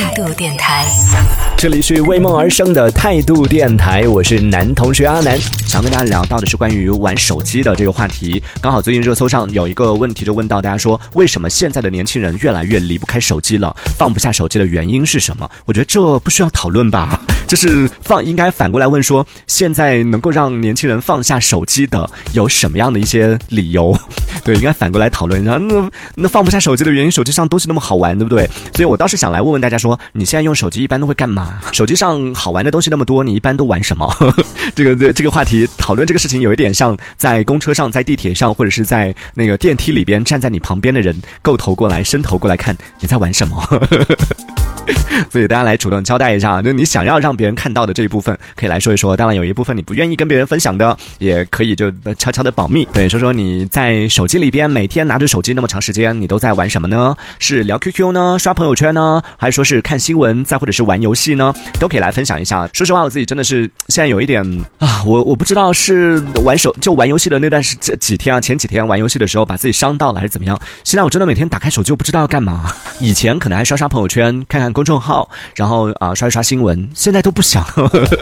印度电台，这里是为梦而生的态度电台，我是男同学阿南，想跟大家聊到的是关于玩手机的这个话题。刚好最近热搜上有一个问题，就问到大家说，为什么现在的年轻人越来越离不开手机了？放不下手机的原因是什么？我觉得这不需要讨论吧，就是放应该反过来问说，现在能够让年轻人放下手机的有什么样的一些理由？对，应该反过来讨论。那那放不下手机的原因，手机上东西那么好玩，对不对？所以我倒是想来问问大家说，你现在用手机一般都会干嘛？手机上好玩的东西那么多，你一般都玩什么？这个这这个话题讨论这个事情，有一点像在公车上、在地铁上，或者是在那个电梯里边站在你旁边的人，够头过来伸头过来看你在玩什么。所以大家来主动交代一下，就你想要让别人看到的这一部分，可以来说一说。当然，有一部分你不愿意跟别人分享的，也可以就悄悄的保密。对，说说你在手机里边每天拿着手机那么长时间，你都在玩什么呢？是聊 QQ 呢，刷朋友圈呢，还是说是看新闻，再或者是玩游戏呢？都可以来分享一下。说实话，我自己真的是现在有一点啊，我我不知道是玩手就玩游戏的那段时这几天啊，前几天玩游戏的时候把自己伤到了，还是怎么样？现在我真的每天打开手机，我不知道要干嘛。以前可能还刷刷朋友圈，看看公众号。然后啊，刷一刷新闻，现在都不想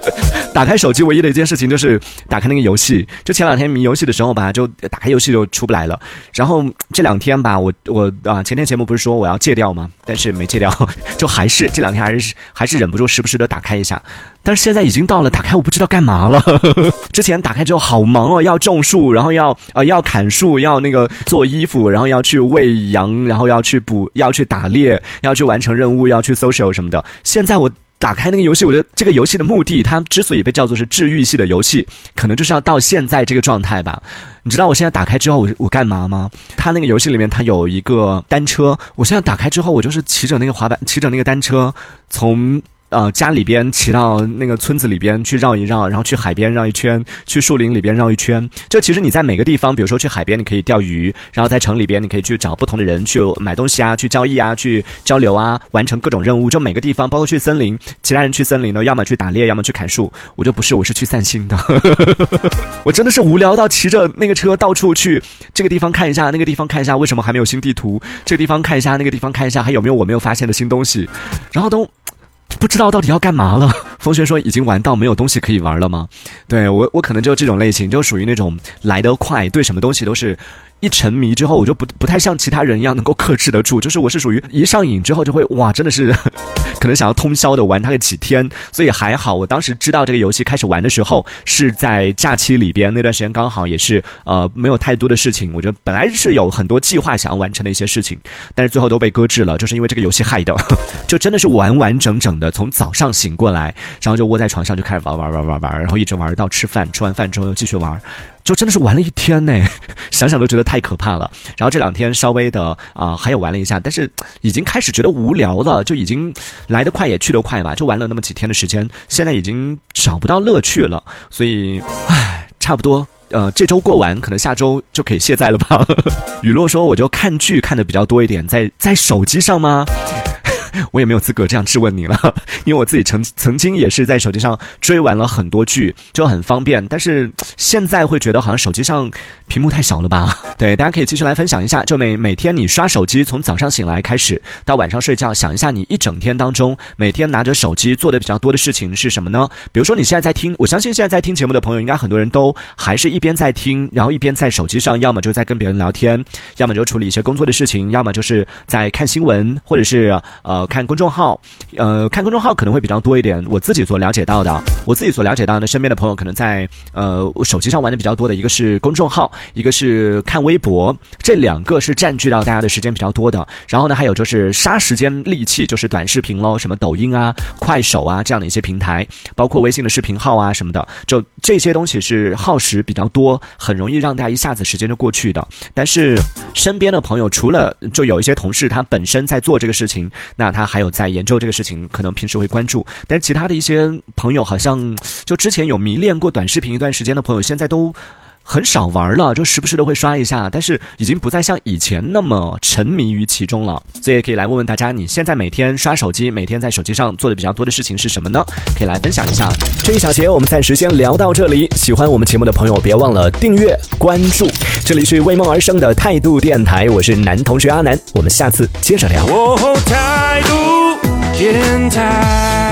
打开手机。唯一的一件事情就是打开那个游戏。就前两天迷游戏的时候吧，就打开游戏就出不来了。然后这两天吧，我我啊，前天节目不是说我要戒掉吗？但是没戒掉，就还是这两天还是还是忍不住时不时的打开一下。但是现在已经到了打开我不知道干嘛了。之前打开之后好忙哦，要种树，然后要呃要砍树，要那个做衣服，然后要去喂羊，然后要去捕，要去打猎，要去完成任务，要去 social 什么的。现在我打开那个游戏，我觉得这个游戏的目的，它之所以被叫做是治愈系的游戏，可能就是要到现在这个状态吧。你知道我现在打开之后，我我干嘛吗？它那个游戏里面它有一个单车，我现在打开之后，我就是骑着那个滑板，骑着那个单车从。呃，家里边骑到那个村子里边去绕一绕，然后去海边绕一圈，去树林里边绕一圈。就其实你在每个地方，比如说去海边，你可以钓鱼；然后在城里边，你可以去找不同的人去买东西啊，去交易啊，去交流啊，完成各种任务。就每个地方，包括去森林，其他人去森林呢，要么去打猎，要么去砍树。我就不是，我是去散心的。我真的是无聊到骑着那个车到处去，这个地方看一下，那个地方看一下，为什么还没有新地图？这个地方看一下，那个地方看一下，还有没有我没有发现的新东西？然后都。不知道到底要干嘛了。风轩说：“已经玩到没有东西可以玩了吗？”对我，我可能就这种类型，就属于那种来得快，对什么东西都是。一沉迷之后，我就不不太像其他人一样能够克制得住，就是我是属于一上瘾之后就会哇，真的是可能想要通宵的玩它个几天，所以还好，我当时知道这个游戏开始玩的时候是在假期里边，那段时间刚好也是呃没有太多的事情，我觉得本来是有很多计划想要完成的一些事情，但是最后都被搁置了，就是因为这个游戏害的，就真的是完完整整的从早上醒过来，然后就窝在床上就开始玩玩玩玩玩，然后一直玩到吃饭，吃完饭之后又继续玩。就真的是玩了一天呢，想想都觉得太可怕了。然后这两天稍微的啊，还有玩了一下，但是已经开始觉得无聊了，就已经来得快也去得快吧，就玩了那么几天的时间，现在已经找不到乐趣了。所以，唉，差不多，呃，这周过完，可能下周就可以卸载了吧。雨落说，我就看剧看的比较多一点，在在手机上吗？我也没有资格这样质问你了，因为我自己曾曾经也是在手机上追完了很多剧，就很方便。但是现在会觉得好像手机上屏幕太小了吧？对，大家可以继续来分享一下，就每每天你刷手机，从早上醒来开始到晚上睡觉，想一下你一整天当中每天拿着手机做的比较多的事情是什么呢？比如说你现在在听，我相信现在在听节目的朋友，应该很多人都还是一边在听，然后一边在手机上，要么就在跟别人聊天，要么就处理一些工作的事情，要么就是在看新闻，或者是呃。看公众号，呃，看公众号可能会比较多一点。我自己所了解到的，我自己所了解到的，身边的朋友可能在呃手机上玩的比较多的，一个是公众号，一个是看微博，这两个是占据到大家的时间比较多的。然后呢，还有就是杀时间利器，就是短视频喽，什么抖音啊、快手啊这样的一些平台，包括微信的视频号啊什么的，就这些东西是耗时比较多，很容易让大家一下子时间就过去的。但是身边的朋友，除了就有一些同事他本身在做这个事情，那。他还有在研究这个事情，可能平时会关注，但是其他的一些朋友，好像就之前有迷恋过短视频一段时间的朋友，现在都很少玩了，就时不时的会刷一下，但是已经不再像以前那么沉迷于其中了。所以也可以来问问大家，你现在每天刷手机，每天在手机上做的比较多的事情是什么呢？可以来分享一下。这一小节我们暂时先聊到这里，喜欢我们节目的朋友别忘了订阅关注。这里是为梦而生的态度电台，我是男同学阿南，我们下次接着聊。电台。